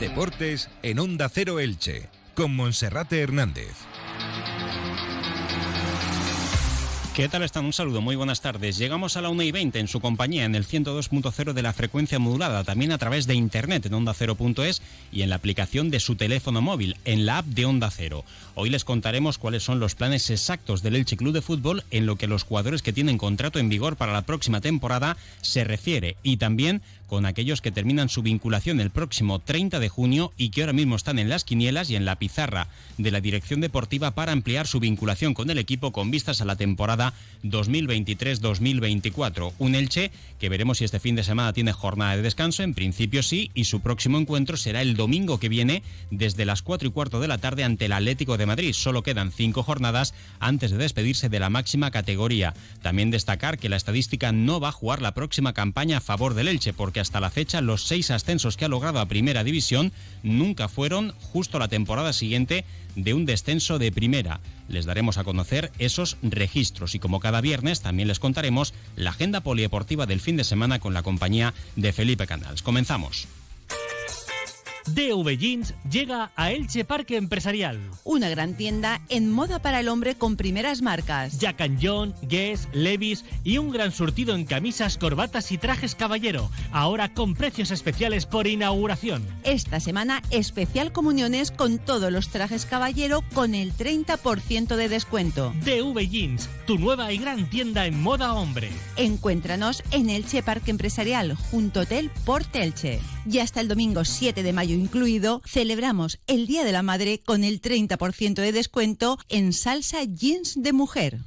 Deportes en Onda Cero Elche, con Monserrate Hernández. ¿Qué tal están? Un saludo, muy buenas tardes. Llegamos a la 1 y 20 en su compañía en el 102.0 de la frecuencia modulada, también a través de internet en onda y en la aplicación de su teléfono móvil, en la app de Onda Cero. Hoy les contaremos cuáles son los planes exactos del Elche Club de Fútbol en lo que los jugadores que tienen contrato en vigor para la próxima temporada se refiere y también con aquellos que terminan su vinculación el próximo 30 de junio y que ahora mismo están en las quinielas y en la pizarra de la dirección deportiva para ampliar su vinculación con el equipo con vistas a la temporada 2023-2024. Un Elche que veremos si este fin de semana tiene jornada de descanso, en principio sí, y su próximo encuentro será el domingo que viene desde las 4 y cuarto de la tarde ante el Atlético de Madrid. Solo quedan cinco jornadas antes de despedirse de la máxima categoría. También destacar que la estadística no va a jugar la próxima campaña a favor del Elche, porque hasta la fecha los seis ascensos que ha logrado a Primera División nunca fueron justo la temporada siguiente de un descenso de Primera. Les daremos a conocer esos registros y como cada viernes también les contaremos la agenda polideportiva del fin de semana con la compañía de Felipe Canals. Comenzamos. DV Jeans llega a Elche Parque Empresarial. Una gran tienda en moda para el hombre con primeras marcas. Jack and John, Guess, Levis y un gran surtido en camisas, corbatas y trajes caballero. Ahora con precios especiales por inauguración. Esta semana especial comuniones con todos los trajes caballero con el 30% de descuento. DV Jeans, tu nueva y gran tienda en moda hombre. Encuéntranos en Elche Parque Empresarial junto Hotel Portelche. Y hasta el domingo 7 de mayo incluido, celebramos el Día de la Madre con el 30% de descuento en salsa jeans de mujer.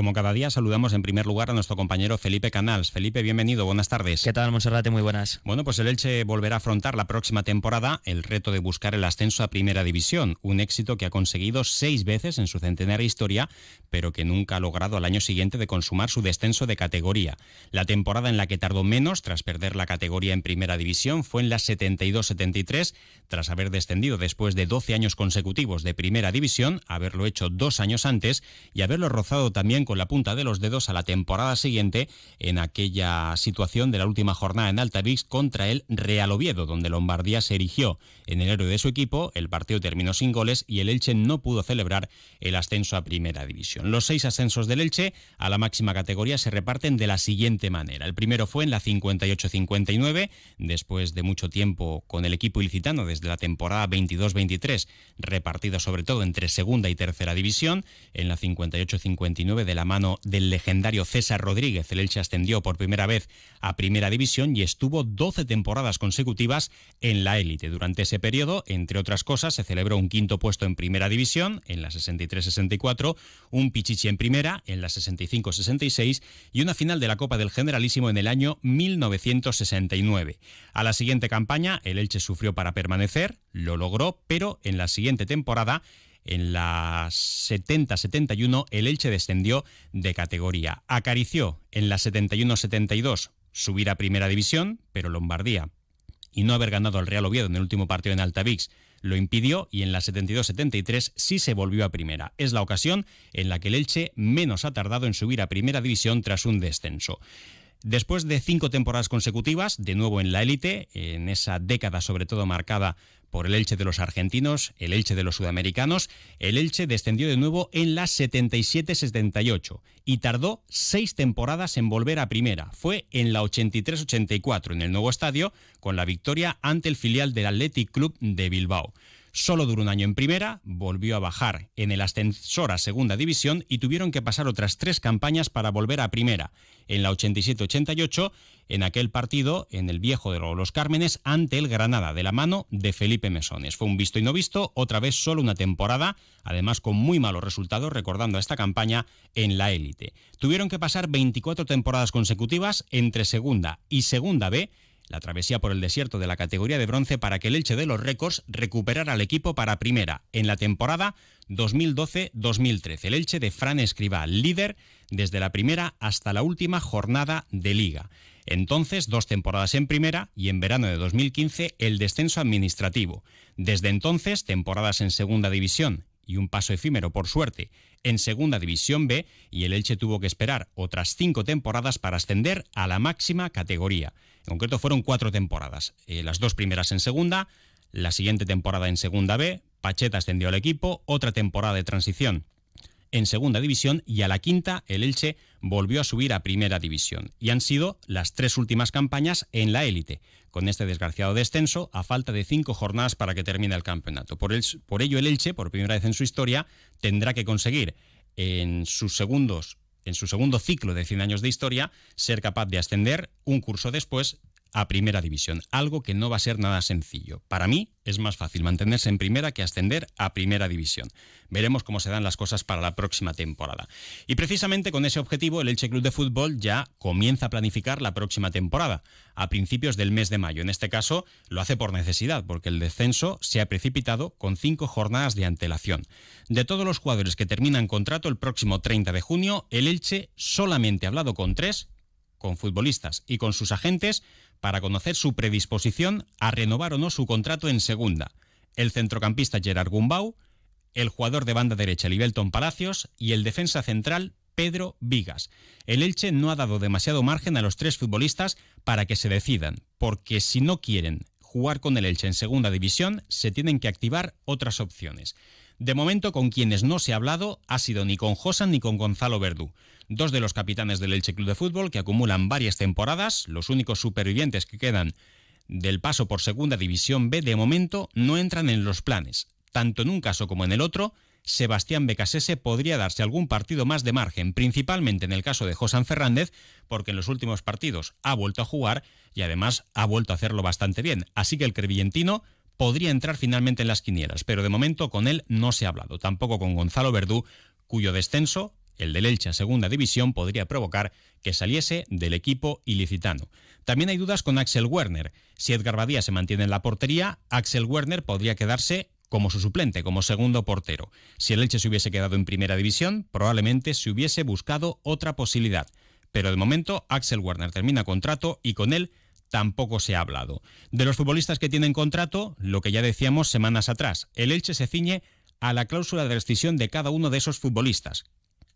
Como cada día, saludamos en primer lugar a nuestro compañero Felipe Canals. Felipe, bienvenido, buenas tardes. ¿Qué tal, Monserrate? Muy buenas. Bueno, pues el Elche volverá a afrontar la próxima temporada el reto de buscar el ascenso a Primera División, un éxito que ha conseguido seis veces en su centenaria historia, pero que nunca ha logrado al año siguiente de consumar su descenso de categoría. La temporada en la que tardó menos tras perder la categoría en Primera División fue en la 72-73, tras haber descendido después de 12 años consecutivos de Primera División, haberlo hecho dos años antes y haberlo rozado también con la punta de los dedos a la temporada siguiente en aquella situación de la última jornada en Altavix contra el Real Oviedo, donde Lombardía se erigió en el héroe de su equipo, el partido terminó sin goles y el Elche no pudo celebrar el ascenso a Primera División. Los seis ascensos del Elche a la máxima categoría se reparten de la siguiente manera. El primero fue en la 58-59, después de mucho tiempo con el equipo ilicitano desde la temporada 22-23, repartido sobre todo entre segunda y tercera división, en la 58-59 de la mano del legendario César Rodríguez. El Elche ascendió por primera vez a Primera División y estuvo 12 temporadas consecutivas en la élite. Durante ese periodo, entre otras cosas, se celebró un quinto puesto en Primera División, en la 63-64, un Pichichi en Primera, en la 65-66 y una final de la Copa del Generalísimo en el año 1969. A la siguiente campaña, el Elche sufrió para permanecer, lo logró, pero en la siguiente temporada en la 70-71 el Elche descendió de categoría. Acarició en la 71-72 subir a primera división, pero Lombardía y no haber ganado al Real Oviedo en el último partido en Altavix lo impidió y en la 72-73 sí se volvió a primera. Es la ocasión en la que el Elche menos ha tardado en subir a primera división tras un descenso. Después de cinco temporadas consecutivas, de nuevo en la élite, en esa década sobre todo marcada por el Elche de los argentinos, el Elche de los sudamericanos, el Elche descendió de nuevo en la 77-78 y tardó seis temporadas en volver a primera. Fue en la 83-84 en el nuevo estadio con la victoria ante el filial del Athletic Club de Bilbao. Solo duró un año en primera, volvió a bajar en el ascensor a segunda división y tuvieron que pasar otras tres campañas para volver a primera. En la 87-88, en aquel partido, en el viejo de los Cármenes, ante el Granada, de la mano de Felipe Mesones. Fue un visto y no visto, otra vez solo una temporada, además con muy malos resultados, recordando a esta campaña en la élite. Tuvieron que pasar 24 temporadas consecutivas entre segunda y segunda B la travesía por el desierto de la categoría de bronce para que el Elche de los récords recuperara al equipo para primera en la temporada 2012-2013. El Elche de Fran Escribá, líder desde la primera hasta la última jornada de liga. Entonces, dos temporadas en primera y en verano de 2015 el descenso administrativo. Desde entonces, temporadas en segunda división y un paso efímero, por suerte, en Segunda División B y el Elche tuvo que esperar otras cinco temporadas para ascender a la máxima categoría. En concreto fueron cuatro temporadas, eh, las dos primeras en Segunda, la siguiente temporada en Segunda B, Pacheta ascendió al equipo, otra temporada de transición en segunda división y a la quinta el Elche volvió a subir a primera división. Y han sido las tres últimas campañas en la élite, con este desgraciado descenso a falta de cinco jornadas para que termine el campeonato. Por, ello el Elche, por primera vez en su historia, tendrá que conseguir en sus segundos en su segundo ciclo de 100 años de historia, ser capaz de ascender un curso después a primera división, algo que no va a ser nada sencillo. Para mí es más fácil mantenerse en primera que ascender a primera división. Veremos cómo se dan las cosas para la próxima temporada. Y precisamente con ese objetivo el Elche Club de Fútbol ya comienza a planificar la próxima temporada, a principios del mes de mayo. En este caso lo hace por necesidad, porque el descenso se ha precipitado con cinco jornadas de antelación. De todos los jugadores que terminan contrato el próximo 30 de junio, el Elche solamente ha hablado con tres, con futbolistas y con sus agentes, para conocer su predisposición a renovar o no su contrato en segunda. El centrocampista Gerard Gumbau, el jugador de banda derecha Libelton Palacios y el defensa central Pedro Vigas. El Elche no ha dado demasiado margen a los tres futbolistas para que se decidan, porque si no quieren jugar con el Elche en segunda división, se tienen que activar otras opciones. De momento, con quienes no se ha hablado ha sido ni con Josan ni con Gonzalo Verdú dos de los capitanes del Elche Club de Fútbol que acumulan varias temporadas, los únicos supervivientes que quedan del paso por Segunda División B de momento no entran en los planes. Tanto en un caso como en el otro, Sebastián Becasese podría darse algún partido más de margen, principalmente en el caso de José Fernández, porque en los últimos partidos ha vuelto a jugar y además ha vuelto a hacerlo bastante bien. Así que el crevillentino podría entrar finalmente en las quinielas, pero de momento con él no se ha hablado, tampoco con Gonzalo Verdú, cuyo descenso el del Elche a segunda división podría provocar que saliese del equipo ilicitano. También hay dudas con Axel Werner. Si Edgar Badía se mantiene en la portería, Axel Werner podría quedarse como su suplente, como segundo portero. Si el Elche se hubiese quedado en primera división, probablemente se hubiese buscado otra posibilidad. Pero de momento Axel Werner termina contrato y con él tampoco se ha hablado. De los futbolistas que tienen contrato, lo que ya decíamos semanas atrás, el Elche se ciñe a la cláusula de rescisión de cada uno de esos futbolistas,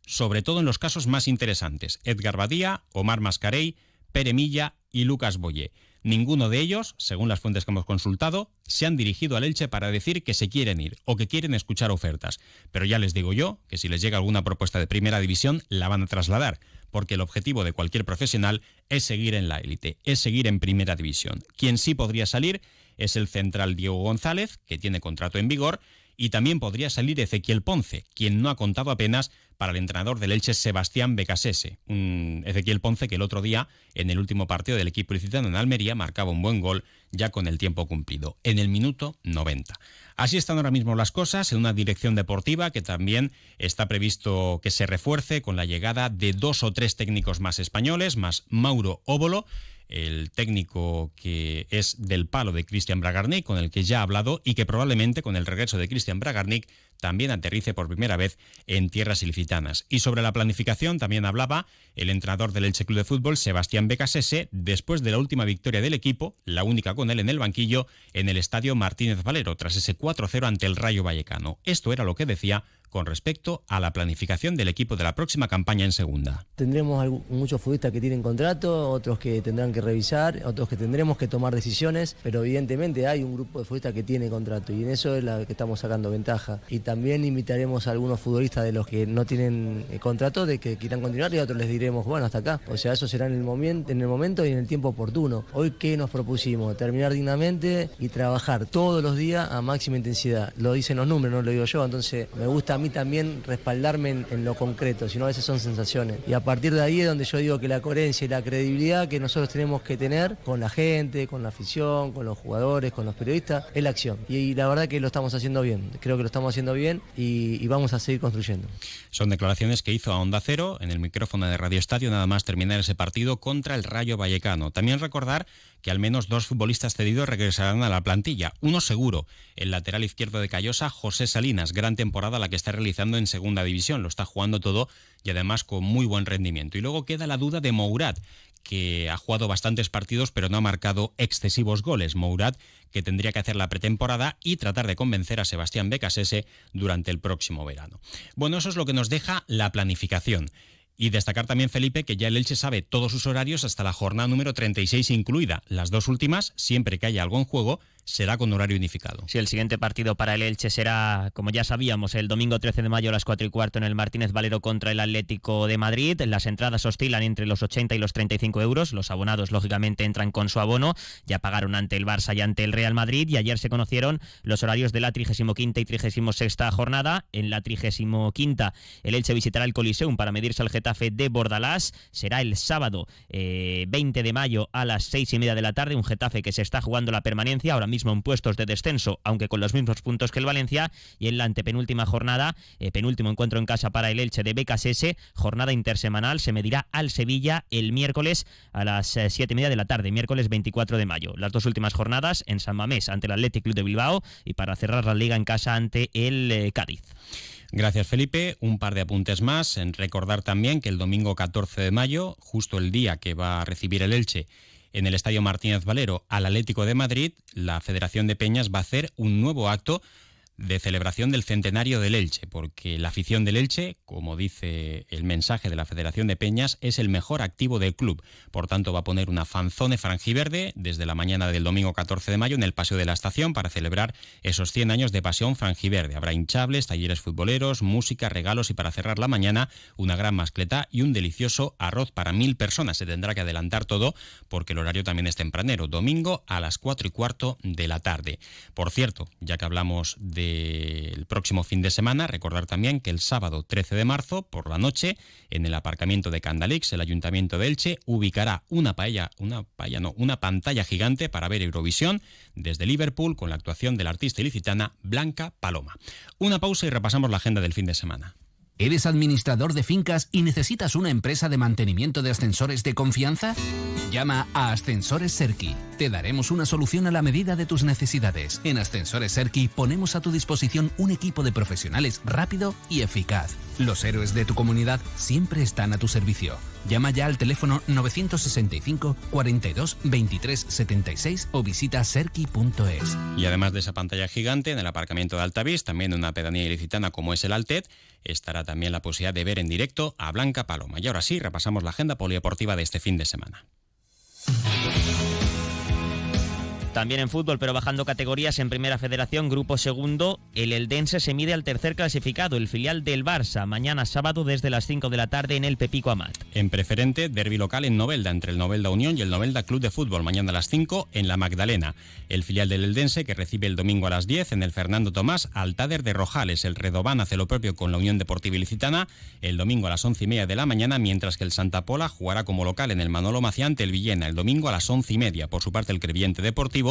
sobre todo en los casos más interesantes, Edgar Badía, Omar Mascarey, Pere Milla y Lucas Boyé. Ninguno de ellos, según las fuentes que hemos consultado, se han dirigido al Elche para decir que se quieren ir o que quieren escuchar ofertas. Pero ya les digo yo que si les llega alguna propuesta de primera división, la van a trasladar, porque el objetivo de cualquier profesional es seguir en la élite, es seguir en primera división. Quien sí podría salir es el central Diego González, que tiene contrato en vigor, y también podría salir Ezequiel Ponce, quien no ha contado apenas para el entrenador del Elche Sebastián Becasese. Un Ezequiel Ponce que el otro día, en el último partido del equipo licitano en Almería, marcaba un buen gol ya con el tiempo cumplido, en el minuto 90. Así están ahora mismo las cosas en una dirección deportiva que también está previsto que se refuerce con la llegada de dos o tres técnicos más españoles, más Mauro Óbolo el técnico que es del palo de Christian Bragarnik, con el que ya ha hablado y que probablemente con el regreso de Christian Bragarnik también aterrice por primera vez en tierras ilicitanas. Y sobre la planificación también hablaba el entrenador del Elche Club de Fútbol, Sebastián Becasese, después de la última victoria del equipo, la única con él en el banquillo, en el estadio Martínez Valero, tras ese 4-0 ante el Rayo Vallecano. Esto era lo que decía con respecto a la planificación del equipo de la próxima campaña en segunda. Tendremos muchos futbolistas que tienen contrato, otros que tendrán que revisar, otros que tendremos que tomar decisiones, pero evidentemente hay un grupo de futbolistas que tiene contrato y en eso es la que estamos sacando ventaja. Y también invitaremos a algunos futbolistas de los que no tienen eh, contrato de que quieran continuar y a otros les diremos, bueno, hasta acá. O sea, eso será en el, momento, en el momento y en el tiempo oportuno. Hoy, ¿qué nos propusimos? Terminar dignamente y trabajar todos los días a máxima intensidad. Lo dicen los números, no lo digo yo, entonces me gusta a mí también respaldarme en, lo concreto, sino a veces son sensaciones. Y a partir de ahí es donde yo digo que la coherencia y la credibilidad que nosotros tenemos que tener con la gente, con la afición, con los jugadores, con los periodistas, es la acción. Y, la verdad que lo estamos haciendo bien, creo que lo estamos haciendo bien y, y vamos a seguir construyendo. Son declaraciones que hizo a Onda Cero en el micrófono de Radio Estadio nada más terminar ese partido contra el Rayo Vallecano. También recordar que al menos dos futbolistas cedidos regresarán a la plantilla. Uno seguro, el lateral izquierdo de Callosa, José Salinas. Gran temporada la que está realizando en segunda división. Lo está jugando todo y además con muy buen rendimiento. Y luego queda la duda de Mourad, que ha jugado bastantes partidos pero no ha marcado excesivos goles. Mourad que tendría que hacer la pretemporada y tratar de convencer a Sebastián Becasese durante el próximo verano. Bueno, eso es lo que nos deja la planificación. Y destacar también, Felipe, que ya el Elche sabe todos sus horarios hasta la jornada número 36 incluida. Las dos últimas, siempre que haya algo en juego, será con horario unificado. Sí, el siguiente partido para el Elche será, como ya sabíamos, el domingo 13 de mayo a las 4 y cuarto en el Martínez Valero contra el Atlético de Madrid. Las entradas oscilan entre los 80 y los 35 euros. Los abonados, lógicamente, entran con su abono. Ya pagaron ante el Barça y ante el Real Madrid. Y ayer se conocieron los horarios de la 35 y 36 jornada. En la 35 el Elche visitará el Coliseum para medirse al Getafe de Bordalás. Será el sábado 20 eh, de mayo a las 6 y media de la tarde. Un Getafe que se está jugando la permanencia, ahora mismo en puestos de descenso, aunque con los mismos puntos que el Valencia. Y en la antepenúltima jornada, eh, penúltimo encuentro en casa para el Elche de BKSS, jornada intersemanal, se medirá al Sevilla el miércoles a las 7 eh, y media de la tarde, miércoles 24 de mayo. Las dos últimas jornadas en San Mamés ante el Athletic Club de Bilbao y para cerrar la liga en casa ante el Cádiz. Gracias, Felipe. Un par de apuntes más. En recordar también que el domingo 14 de mayo, justo el día que va a recibir el Elche en el Estadio Martínez Valero al Atlético de Madrid, la Federación de Peñas va a hacer un nuevo acto de celebración del centenario del Elche, porque la afición del Elche, como dice el mensaje de la Federación de Peñas, es el mejor activo del club. Por tanto, va a poner una fanzone franjiverde desde la mañana del domingo 14 de mayo en el Paseo de la Estación para celebrar esos 100 años de pasión franjiverde. Habrá hinchables, talleres futboleros, música, regalos y para cerrar la mañana una gran mascleta y un delicioso arroz para mil personas. Se tendrá que adelantar todo porque el horario también es tempranero, domingo a las 4 y cuarto de la tarde. Por cierto, ya que hablamos de el próximo fin de semana. Recordar también que el sábado 13 de marzo, por la noche, en el aparcamiento de Candalix, el Ayuntamiento de Elche ubicará una paella, una paella no, una pantalla gigante para ver Eurovisión desde Liverpool con la actuación de la artista ilicitana Blanca Paloma. Una pausa y repasamos la agenda del fin de semana. ¿Eres administrador de fincas y necesitas una empresa de mantenimiento de ascensores de confianza? Llama a Ascensores Serki. Te daremos una solución a la medida de tus necesidades. En Ascensores Serki ponemos a tu disposición un equipo de profesionales rápido y eficaz. Los héroes de tu comunidad siempre están a tu servicio. Llama ya al teléfono 965 42 23 76 o visita serki.es. Y además de esa pantalla gigante en el aparcamiento de Altavís, también en una pedanía ilicitana como es el Altet, estará también la posibilidad de ver en directo a Blanca Paloma. Y ahora sí, repasamos la agenda polideportiva de este fin de semana. También en fútbol, pero bajando categorías en Primera Federación, Grupo Segundo, el Eldense se mide al tercer clasificado, el filial del Barça, mañana sábado desde las 5 de la tarde en el Pepico Amat. En preferente, derby local en Novelda, entre el Novelda Unión y el Novelda Club de Fútbol, mañana a las 5 en la Magdalena. El filial del Eldense, que recibe el domingo a las 10 en el Fernando Tomás, Altader de Rojales. El Redobán hace lo propio con la Unión Deportiva Ilicitana el domingo a las 11 y media de la mañana, mientras que el Santa Pola jugará como local en el Manolo Maciante, el Villena, el domingo a las 11 y media. Por su parte, el Creviente Deportivo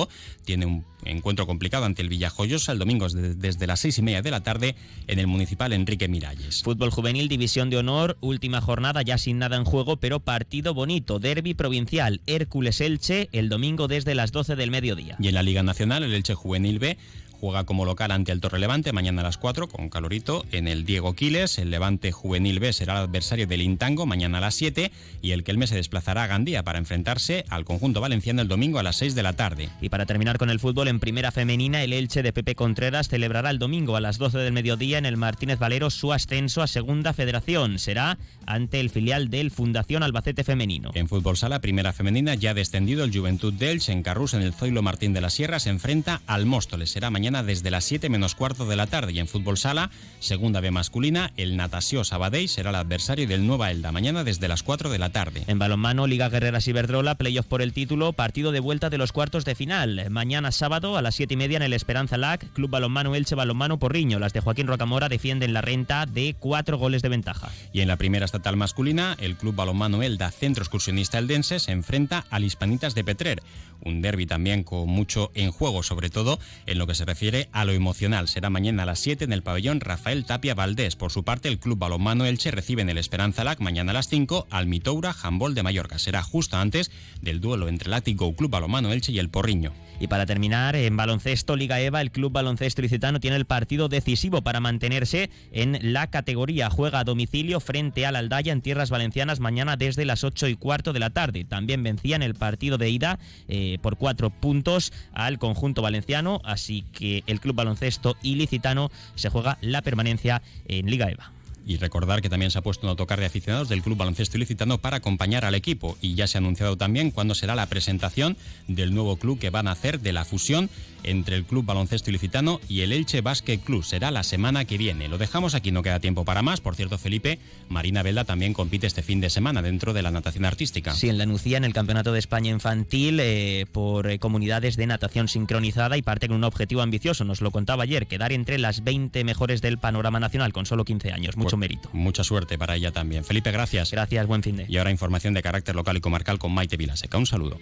tiene un encuentro complicado ante el Villajoyosa el domingo desde las seis y media de la tarde en el municipal Enrique Miralles. Fútbol juvenil, división de honor, última jornada ya sin nada en juego, pero partido bonito, derby provincial, Hércules Elche el domingo desde las 12 del mediodía. Y en la Liga Nacional, el Elche Juvenil B juega como local ante el Torrelevante mañana a las 4 con calorito en el Diego Quiles. El Levante Juvenil B será el adversario del Intango mañana a las 7 y el Kelme se desplazará a Gandía para enfrentarse al conjunto valenciano el domingo a las 6 de la tarde. Y para terminar con el fútbol en primera femenina, el Elche de Pepe Contreras celebrará el domingo a las 12 del mediodía en el Martínez Valero su ascenso a Segunda Federación. Será ante el filial del Fundación Albacete Femenino. En fútbol sala, primera femenina, ya descendido el Juventud de Elche en Carrús en el Zoilo Martín de la Sierra se enfrenta al Móstoles. Será mañana desde las 7 menos cuarto de la tarde. Y en fútbol sala, segunda B masculina, el Natasio Sabadell será el adversario del Nueva Elda, mañana desde las 4 de la tarde. En balonmano, Liga Guerreras Iberdrola, playoff por el título, partido de vuelta de los cuartos de final. Mañana sábado a las 7 y media en el Esperanza LAC, Club Balonmano Elche Balonmano Porriño. Las de Joaquín Rocamora defienden la renta de cuatro goles de ventaja. Y en la primera estatal masculina, el Club Balonmano Elda Centro Excursionista Eldense se enfrenta al Hispanitas de Petrer. Un derby también con mucho en juego, sobre todo en lo que se refiere a lo emocional. Será mañana a las 7 en el pabellón Rafael Tapia Valdés. Por su parte, el Club Balonmano Elche recibe en el Esperanza LAC mañana a las 5 al Mitoura Handball de Mallorca. Será justo antes del duelo entre el Ático Club Balonmano Elche y el Porriño. Y para terminar, en baloncesto Liga EVA, el Club Baloncesto Licitano tiene el partido decisivo para mantenerse en la categoría. Juega a domicilio frente al Aldaya en tierras valencianas mañana desde las 8 y cuarto de la tarde. También vencía en el partido de ida eh, por cuatro puntos al conjunto valenciano, así que el Club Baloncesto Ilicitano se juega la permanencia en Liga EVA. Y recordar que también se ha puesto un autocar de aficionados del Club Baloncesto Ilicitano para acompañar al equipo. Y ya se ha anunciado también cuándo será la presentación del nuevo club que van a hacer de la fusión entre el Club Baloncesto Ilicitano y el Elche Basket Club. Será la semana que viene. Lo dejamos aquí, no queda tiempo para más. Por cierto, Felipe, Marina Velda también compite este fin de semana dentro de la natación artística. Sí, en la Nucía, en el Campeonato de España Infantil, eh, por eh, comunidades de natación sincronizada y parte con un objetivo ambicioso. Nos lo contaba ayer, quedar entre las 20 mejores del panorama nacional con solo 15 años. Mucho Mérito. Mucha suerte para ella también. Felipe, gracias. Gracias, buen fin de. Y ahora información de carácter local y comarcal con Maite Vilaseca. Un saludo.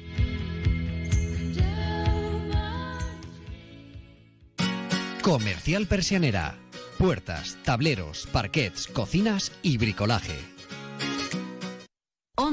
Comercial Persianera. Puertas, tableros, parquets, cocinas y bricolaje.